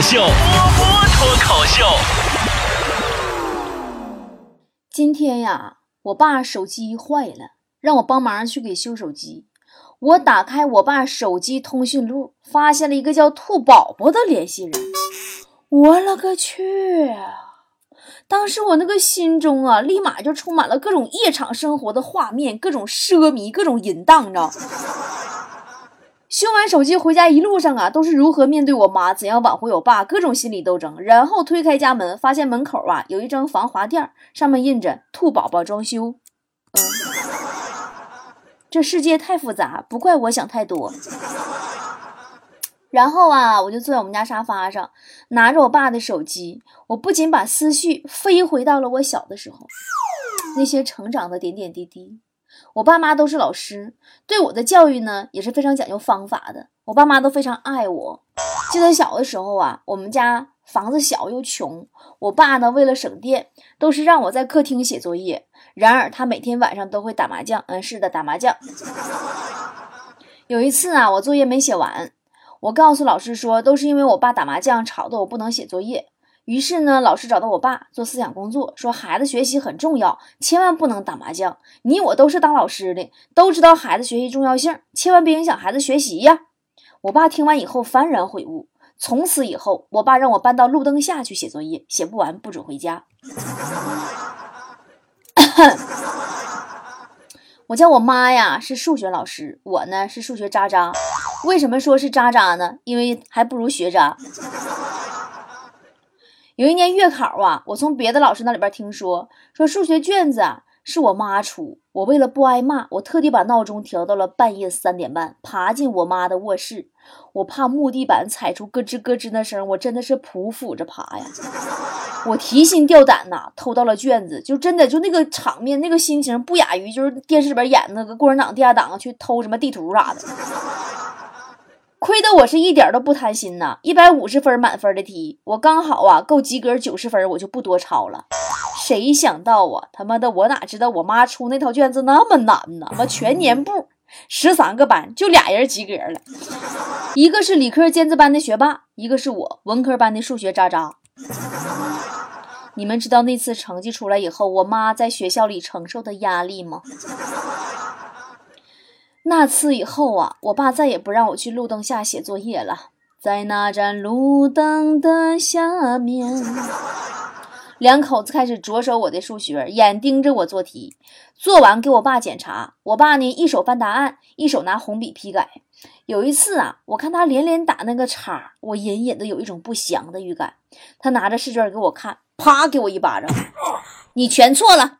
秀，波波脱口秀。今天呀，我爸手机坏了，让我帮忙去给修手机。我打开我爸手机通讯录，发现了一个叫兔宝宝的联系人。我勒个去！当时我那个心中啊，立马就充满了各种夜场生活的画面，各种奢靡，各种淫荡，你知道。修完手机回家一路上啊，都是如何面对我妈，怎样挽回我爸，各种心理斗争。然后推开家门，发现门口啊有一张防滑垫，上面印着“兔宝宝装修”。嗯，这世界太复杂，不怪我想太多。然后啊，我就坐在我们家沙发上，拿着我爸的手机，我不仅把思绪飞回到了我小的时候，那些成长的点点滴滴。我爸妈都是老师，对我的教育呢也是非常讲究方法的。我爸妈都非常爱我。记得小的时候啊，我们家房子小又穷，我爸呢为了省电，都是让我在客厅写作业。然而他每天晚上都会打麻将，嗯，是的，打麻将。有一次啊，我作业没写完，我告诉老师说，都是因为我爸打麻将吵得我不能写作业。于是呢，老师找到我爸做思想工作，说孩子学习很重要，千万不能打麻将。你我都是当老师的，都知道孩子学习重要性，千万别影响孩子学习呀。我爸听完以后幡然悔悟，从此以后，我爸让我搬到路灯下去写作业，写不完不准回家。我叫我妈呀，是数学老师，我呢是数学渣渣。为什么说是渣渣呢？因为还不如学渣。有一年月考啊，我从别的老师那里边听说，说数学卷子啊是我妈出。我为了不挨骂，我特地把闹钟调到了半夜三点半，爬进我妈的卧室。我怕木地板踩出咯吱咯吱那声，我真的是匍匐着爬呀。我提心吊胆呐，偷到了卷子，就真的就那个场面，那个心情不亚于就是电视里边演那个共产党地下党去偷什么地图啥的。亏得我是一点都不贪心呐，一百五十分满分的题，我刚好啊够及格九十分，我就不多抄了。谁想到啊，他妈的，我哪知道我妈出那套卷子那么难呢？妈全年部十三个班就俩人及格了，一个是理科尖子班的学霸，一个是我文科班的数学渣渣。你们知道那次成绩出来以后，我妈在学校里承受的压力吗？那次以后啊，我爸再也不让我去路灯下写作业了。在那盏路灯的下面，两口子开始着手我的数学，眼盯着我做题。做完给我爸检查，我爸呢一手翻答案，一手拿红笔批改。有一次啊，我看他连连打那个叉，我隐隐的有一种不祥的预感。他拿着试卷给我看，啪给我一巴掌，你全错了。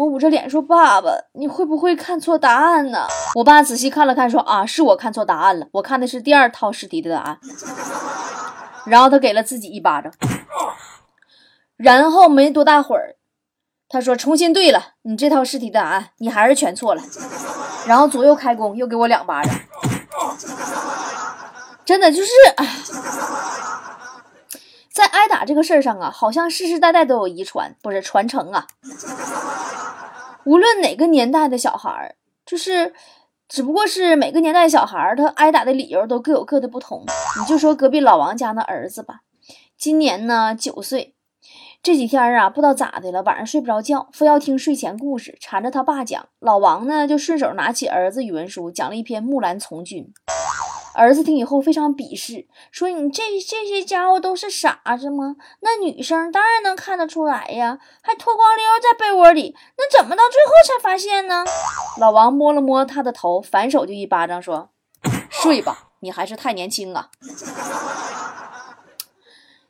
我捂着脸说：“爸爸，你会不会看错答案呢？”我爸仔细看了看，说：“啊，是我看错答案了，我看的是第二套试题的答案。”然后他给了自己一巴掌。然后没多大会儿，他说：“重新对了，你这套试题的答案你还是全错了。”然后左右开弓，又给我两巴掌。真的就是，在挨打这个事儿上啊，好像世世代代都有遗传，不是传承啊。无论哪个年代的小孩儿，就是，只不过是每个年代小孩儿他挨打的理由都各有各的不同。你就说隔壁老王家那儿子吧，今年呢九岁，这几天啊不知道咋的了，晚上睡不着觉，非要听睡前故事，缠着他爸讲。老王呢就顺手拿起儿子语文书，讲了一篇《木兰从军》。儿子听以后非常鄙视，说：“你这这些家伙都是傻子吗？那女生当然能看得出来呀，还脱光溜在被窝里，那怎么到最后才发现呢？”老王摸了摸他的头，反手就一巴掌说：“睡吧，你还是太年轻啊。”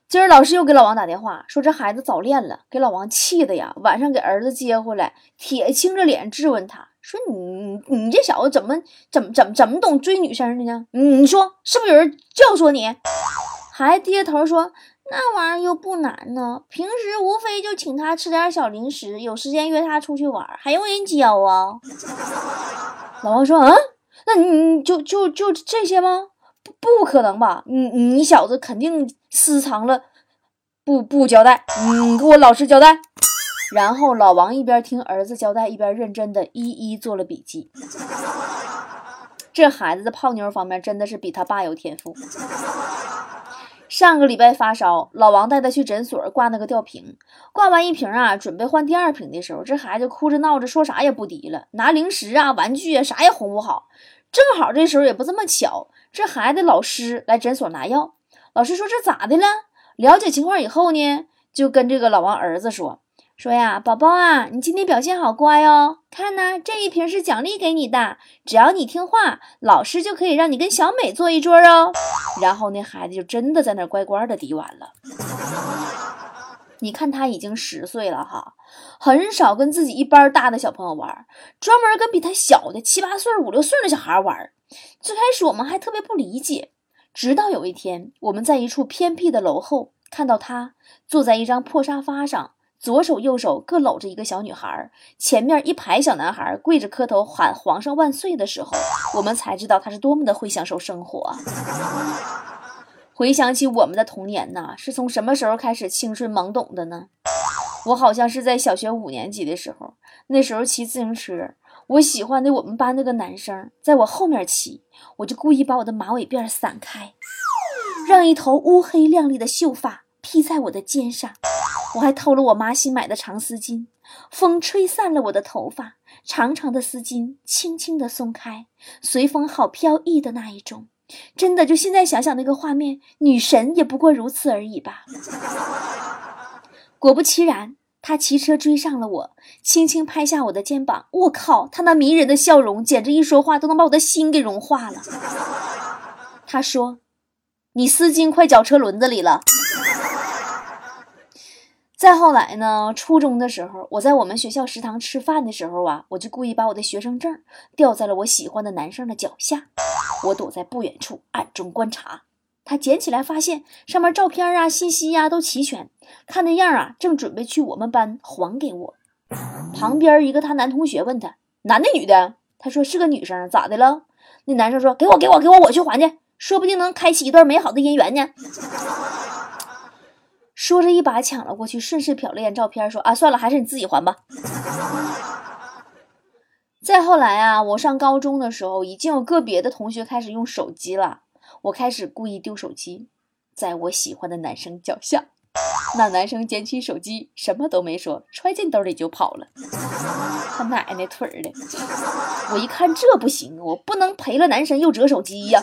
今儿老师又给老王打电话，说这孩子早恋了，给老王气的呀。晚上给儿子接回来，铁青着脸质问他。说你你这小子怎么怎么怎么怎么懂追女生的呢？你说是不是有人教唆你？孩子低着头说：“那玩意儿又不难呢，平时无非就请他吃点小零食，有时间约他出去玩，还用人教啊？” 老王说：“啊，那你就就就这些吗？不不可能吧？你你小子肯定私藏了，不不交代，你给我老实交代。”然后老王一边听儿子交代，一边认真的一一做了笔记。这孩子在泡妞方面真的是比他爸有天赋。上个礼拜发烧，老王带他去诊所挂那个吊瓶，挂完一瓶啊，准备换第二瓶的时候，这孩子哭着闹着，说啥也不滴了，拿零食啊、玩具啊，啥也哄不好。正好这时候也不这么巧，这孩子老师来诊所拿药，老师说这咋的了？了解情况以后呢，就跟这个老王儿子说。说呀，宝宝啊，你今天表现好乖哦。看呢，这一瓶是奖励给你的，只要你听话，老师就可以让你跟小美坐一桌哦。然后那孩子就真的在那乖乖的滴完了。你看他已经十岁了哈，很少跟自己一般大的小朋友玩，专门跟比他小的七八岁、五六岁的小孩玩。最开始我们还特别不理解，直到有一天，我们在一处偏僻的楼后看到他坐在一张破沙发上。左手右手各搂着一个小女孩，前面一排小男孩跪着磕头喊“皇上万岁”的时候，我们才知道他是多么的会享受生活。回想起我们的童年呐，是从什么时候开始青春懵懂的呢？我好像是在小学五年级的时候，那时候骑自行车，我喜欢的我们班那个男生在我后面骑，我就故意把我的马尾辫散开，让一头乌黑亮丽的秀发披在我的肩上。我还偷了我妈新买的长丝巾，风吹散了我的头发，长长的丝巾轻轻地松开，随风好飘逸的那一种。真的，就现在想想那个画面，女神也不过如此而已吧。果不其然，他骑车追上了我，轻轻拍下我的肩膀。我靠，他那迷人的笑容，简直一说话都能把我的心给融化了。他说：“你丝巾快绞车轮子里了。”再后来呢？初中的时候，我在我们学校食堂吃饭的时候啊，我就故意把我的学生证掉在了我喜欢的男生的脚下。我躲在不远处暗中观察，他捡起来发现上面照片啊、信息呀都齐全，看那样啊，正准备去我们班还给我。旁边一个他男同学问他：“男的女的？”他说：“是个女生，咋的了？”那男生说：“给我，给我，给我，我去还去，说不定能开启一段美好的姻缘呢。”说着，一把抢了过去，顺势瞟了眼照片，说：“啊，算了，还是你自己还吧。”再后来啊，我上高中的时候，已经有个别的同学开始用手机了，我开始故意丢手机，在我喜欢的男生脚下。那男生捡起手机，什么都没说，揣进兜里就跑了。他奶奶腿儿的！我一看这不行，我不能赔了男神又折手机呀！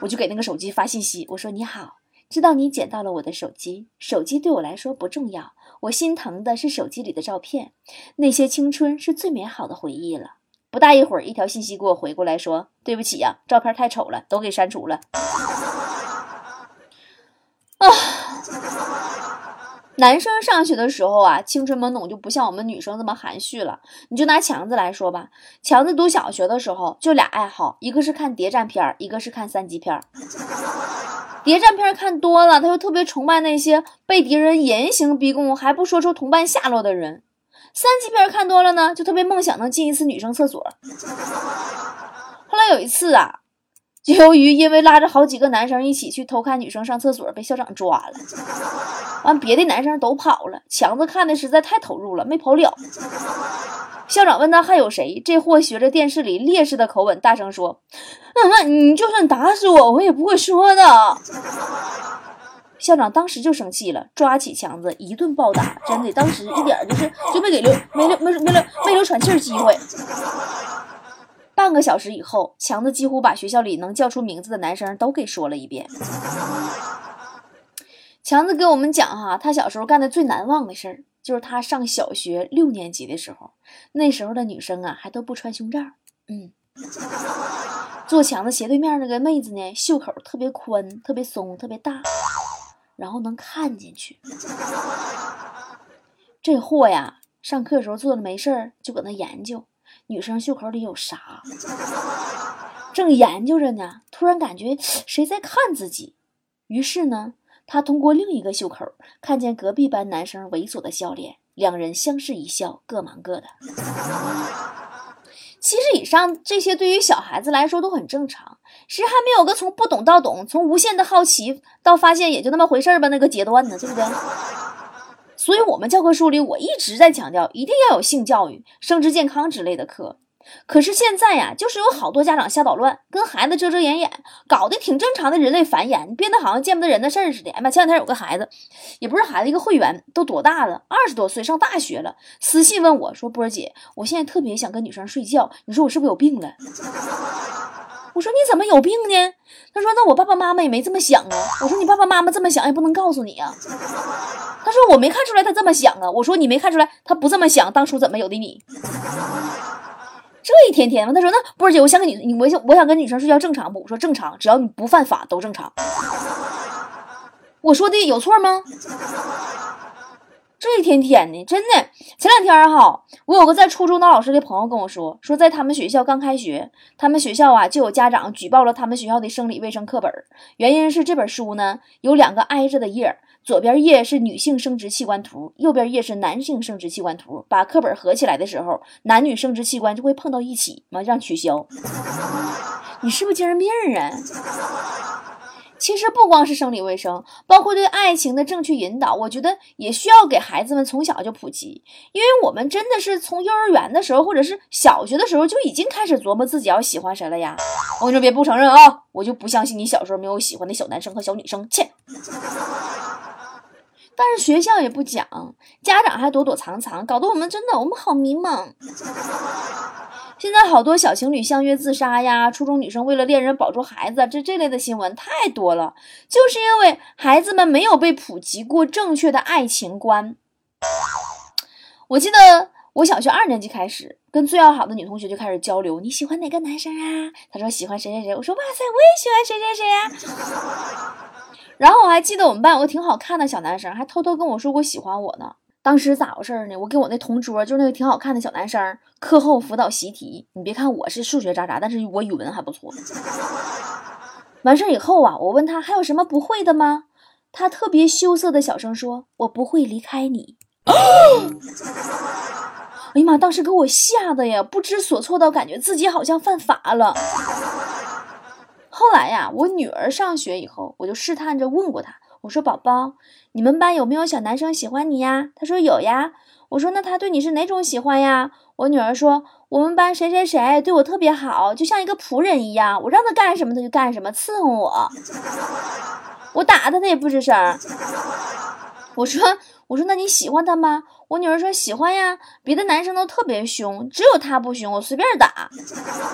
我就给那个手机发信息，我说：“你好。”知道你捡到了我的手机，手机对我来说不重要，我心疼的是手机里的照片，那些青春是最美好的回忆了。不大一会儿，一条信息给我回过来，说对不起呀，照片太丑了，都给删除了。啊，男生上学的时候啊，青春懵懂就不像我们女生这么含蓄了。你就拿强子来说吧，强子读小学的时候就俩爱好，一个是看谍战片，一个是看三级片。谍战片看多了，他就特别崇拜那些被敌人严刑逼供还不说出同伴下落的人；三级片看多了呢，就特别梦想能进一次女生厕所。后来有一次啊，就由于因为拉着好几个男生一起去偷看女生上厕所，被校长抓了。完，别的男生都跑了，强子看的实在太投入了，没跑了。校长问他还有谁？这货学着电视里烈士的口吻，大声说：“妈妈，你就算打死我，我也不会说的。”校长当时就生气了，抓起强子一顿暴打，真的，当时一点就是就没给留没留没没留没留喘气儿机会。半个小时以后，强子几乎把学校里能叫出名字的男生都给说了一遍。强子给我们讲哈，他小时候干的最难忘的事儿。就是他上小学六年级的时候，那时候的女生啊还都不穿胸罩。嗯，坐墙的斜对面那个妹子呢，袖口特别宽、特别松、特别大，然后能看进去。这货呀，上课时候坐着没事儿，就搁那研究女生袖口里有啥。正研究着呢，突然感觉谁在看自己，于是呢。他通过另一个袖口看见隔壁班男生猥琐的笑脸，两人相视一笑，各忙各的。其实以上这些对于小孩子来说都很正常，谁还没有个从不懂到懂，从无限的好奇到发现也就那么回事吧那个阶段呢？对不对？所以，我们教科书里我一直在强调，一定要有性教育、生殖健康之类的课。可是现在呀，就是有好多家长瞎捣乱，跟孩子遮遮掩掩，搞得挺正常的人类繁衍，变得好像见不得人的事儿似的。哎妈，前两天有个孩子，也不是孩子，一个会员，都多大了？二十多岁，上大学了。私信问我说：“波儿姐，我现在特别想跟女生睡觉，你说我是不是有病了？” 我说：“你怎么有病呢？”他说：“那我爸爸妈妈也没这么想啊。”我说：“你爸爸妈妈这么想也不能告诉你啊。”他说：“我没看出来他这么想啊。”我说：“你没看出来他不这么想，当初怎么有的你？”这一天天的，他说：“那波儿姐，我想跟你，你我想我想跟女生睡觉，正常不？”我说：“正常，只要你不犯法都正常。”我说的有错吗？这一天天的，真的。前两天哈，我有个在初中当老师的朋友跟我说，说在他们学校刚开学，他们学校啊就有家长举报了他们学校的生理卫生课本，原因是这本书呢有两个挨着的页，左边页是女性生殖器官图，右边页是男性生殖器官图，把课本合起来的时候，男女生殖器官就会碰到一起，嘛让取消。你是不是精神病啊？其实不光是生理卫生，包括对爱情的正确引导，我觉得也需要给孩子们从小就普及。因为我们真的是从幼儿园的时候，或者是小学的时候就已经开始琢磨自己要喜欢谁了呀。我跟你说，别不承认啊，我就不相信你小时候没有喜欢的小男生和小女生。切！但是学校也不讲，家长还躲躲藏藏，搞得我们真的我们好迷茫。现在好多小情侣相约自杀呀，初中女生为了恋人保住孩子，这这类的新闻太多了，就是因为孩子们没有被普及过正确的爱情观。我记得我小学二年级开始，跟最要好的女同学就开始交流，你喜欢哪个男生啊？她说喜欢谁谁谁，我说哇塞，我也喜欢谁谁谁呀。然后我还记得我们班有个挺好看的小男生，还偷偷跟我说过喜欢我呢。当时咋回事呢？我跟我那同桌，就是那个挺好看的小男生，课后辅导习题。你别看我是数学渣渣，但是我语文还不错。完事以后啊，我问他还有什么不会的吗？他特别羞涩的小声说：“我不会离开你。”哎呀妈！当时给我吓得呀，不知所措到感觉自己好像犯法了。后来呀，我女儿上学以后，我就试探着问过她。我说：“宝宝，你们班有没有小男生喜欢你呀？”他说：“有呀。”我说：“那他对你是哪种喜欢呀？”我女儿说：“我们班谁谁谁对我特别好，就像一个仆人一样，我让他干什么他就干什么，伺候我。我打他他也不吱声。”我说：“我说那你喜欢他吗？”我女儿说：“喜欢呀，别的男生都特别凶，只有他不凶，我随便打。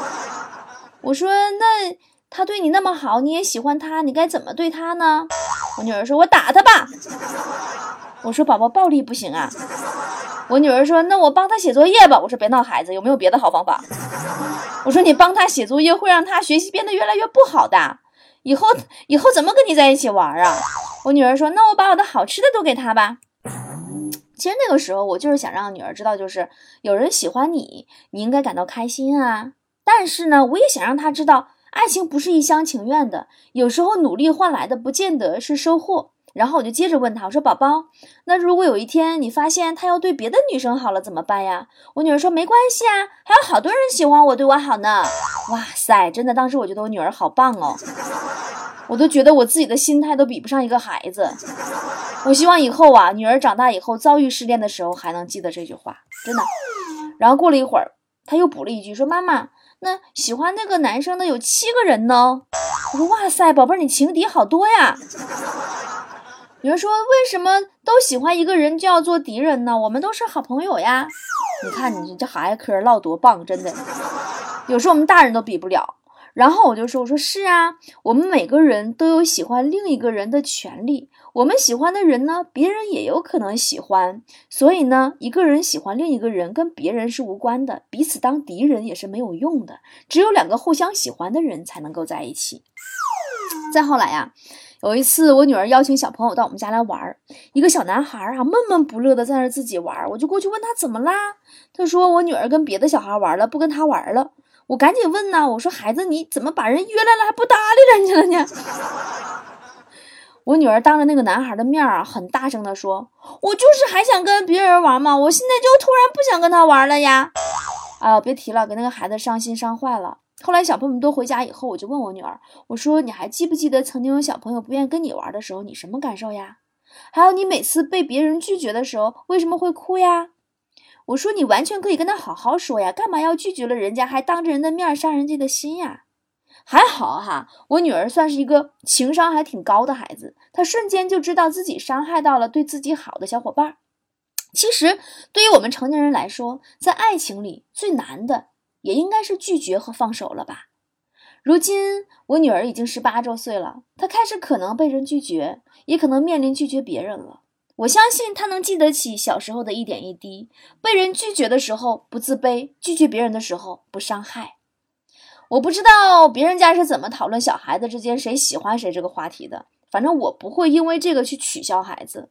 ”我说：“那。”他对你那么好，你也喜欢他，你该怎么对他呢？我女儿说：“我打他吧。”我说：“宝宝，暴力不行啊。”我女儿说：“那我帮他写作业吧。”我说：“别闹孩子，有没有别的好方法？”我说：“你帮他写作业会让他学习变得越来越不好的，以后以后怎么跟你在一起玩啊？”我女儿说：“那我把我的好吃的都给他吧。”其实那个时候我就是想让女儿知道，就是有人喜欢你，你应该感到开心啊。但是呢，我也想让他知道。爱情不是一厢情愿的，有时候努力换来的不见得是收获。然后我就接着问他，我说：“宝宝，那如果有一天你发现他要对别的女生好了怎么办呀？”我女儿说：“没关系啊，还有好多人喜欢我，对我好呢。”哇塞，真的，当时我觉得我女儿好棒哦，我都觉得我自己的心态都比不上一个孩子。我希望以后啊，女儿长大以后遭遇失恋的时候还能记得这句话，真的。然后过了一会儿，他又补了一句，说：“妈妈。”那喜欢那个男生的有七个人呢。我说哇塞，宝贝儿，你情敌好多呀。有人说为什么都喜欢一个人就要做敌人呢？我们都是好朋友呀。你看你这孩子嗑唠多棒，真的。有时候我们大人都比不了。然后我就说：“我说是啊，我们每个人都有喜欢另一个人的权利。我们喜欢的人呢，别人也有可能喜欢。所以呢，一个人喜欢另一个人跟别人是无关的，彼此当敌人也是没有用的。只有两个互相喜欢的人才能够在一起。”再后来呀，有一次我女儿邀请小朋友到我们家来玩儿，一个小男孩啊闷闷不乐的在那自己玩儿，我就过去问他怎么啦？他说：“我女儿跟别的小孩玩了，不跟他玩了。”我赶紧问呐，我说孩子，你怎么把人约来了还不搭理人家了呢？我女儿当着那个男孩的面啊，很大声的说：“我就是还想跟别人玩嘛，我现在就突然不想跟他玩了呀！”哎呦，别提了，给那个孩子伤心伤坏了。后来小朋友们都回家以后，我就问我女儿，我说：“你还记不记得曾经有小朋友不愿意跟你玩的时候，你什么感受呀？还有你每次被别人拒绝的时候，为什么会哭呀？”我说你完全可以跟他好好说呀，干嘛要拒绝了人家，还当着人的面伤人家的心呀？还好哈，我女儿算是一个情商还挺高的孩子，她瞬间就知道自己伤害到了对自己好的小伙伴。其实，对于我们成年人来说，在爱情里最难的也应该是拒绝和放手了吧。如今我女儿已经十八周岁了，她开始可能被人拒绝，也可能面临拒绝别人了。我相信他能记得起小时候的一点一滴，被人拒绝的时候不自卑，拒绝别人的时候不伤害。我不知道别人家是怎么讨论小孩子之间谁喜欢谁这个话题的，反正我不会因为这个去取笑孩子。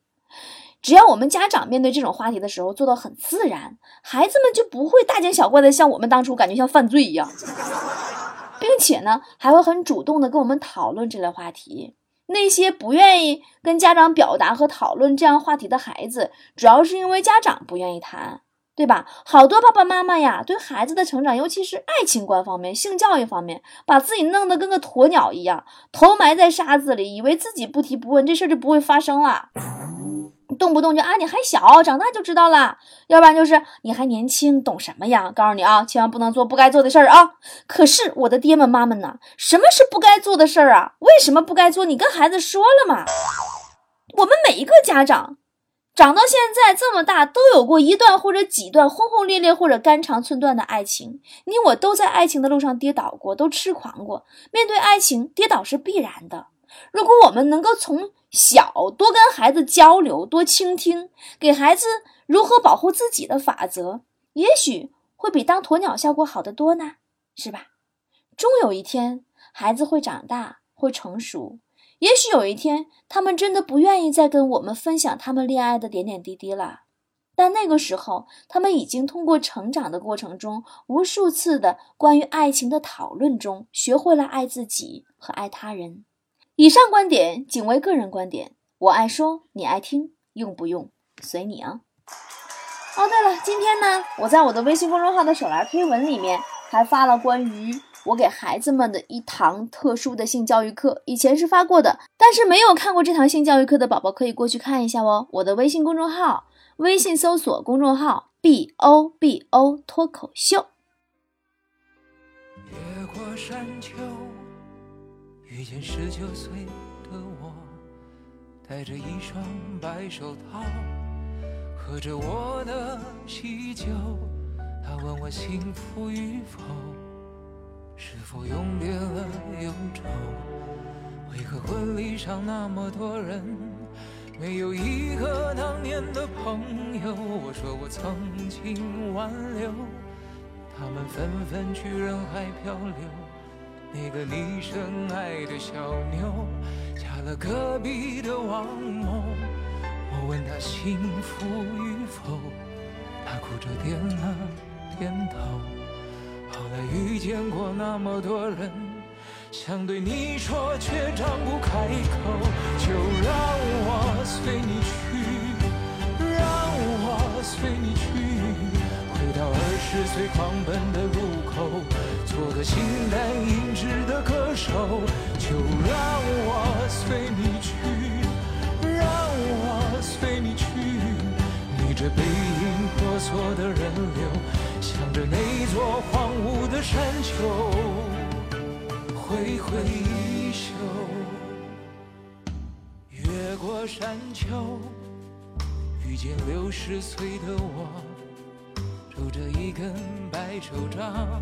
只要我们家长面对这种话题的时候做到很自然，孩子们就不会大惊小怪的像我们当初感觉像犯罪一样。并且呢，还会很主动的跟我们讨论这类话题。那些不愿意跟家长表达和讨论这样话题的孩子，主要是因为家长不愿意谈，对吧？好多爸爸妈妈呀，对孩子的成长，尤其是爱情观方面、性教育方面，把自己弄得跟个鸵鸟一样，头埋在沙子里，以为自己不提不问，这事儿就不会发生了。动不动就啊，你还小，长大就知道了；要不然就是你还年轻，懂什么呀？告诉你啊，千万不能做不该做的事儿啊！可是我的爹们妈们呢？什么是不该做的事儿啊？为什么不该做？你跟孩子说了吗？我们每一个家长长到现在这么大，都有过一段或者几段轰轰烈烈或者肝肠寸断的爱情。你我都在爱情的路上跌倒过，都痴狂过。面对爱情，跌倒是必然的。如果我们能够从小多跟孩子交流，多倾听，给孩子如何保护自己的法则，也许会比当鸵鸟效果好得多呢，是吧？终有一天，孩子会长大，会成熟。也许有一天，他们真的不愿意再跟我们分享他们恋爱的点点滴滴了。但那个时候，他们已经通过成长的过程中，无数次的关于爱情的讨论中，学会了爱自己和爱他人。以上观点仅为个人观点，我爱说，你爱听，用不用随你啊。哦，对了，今天呢，我在我的微信公众号的手栏推文里面还发了关于我给孩子们的一堂特殊的性教育课，以前是发过的，但是没有看过这堂性教育课的宝宝可以过去看一下哦。我的微信公众号，微信搜索公众号 “b o b o” 脱口秀。越过山丘。遇见十九岁的我，戴着一双白手套，喝着我的喜酒。他问我幸福与否，是否永别了忧愁？为何婚礼上那么多人，没有一个当年的朋友？我说我曾经挽留，他们纷纷去人海漂流。那个你深爱的小妞，嫁了隔壁的王某。我问她幸福与否，她哭着点了点头。后来遇见过那么多人，想对你说却张不开口。就让我随你去，让我随你去。回到二十岁狂奔的，做个形单影只的歌手，就让我随你去，让我随你去。你这背影婆娑的人流，向着那座荒芜的山丘挥挥衣袖，越过山丘，遇见六十岁的我。拄着一根白手杖，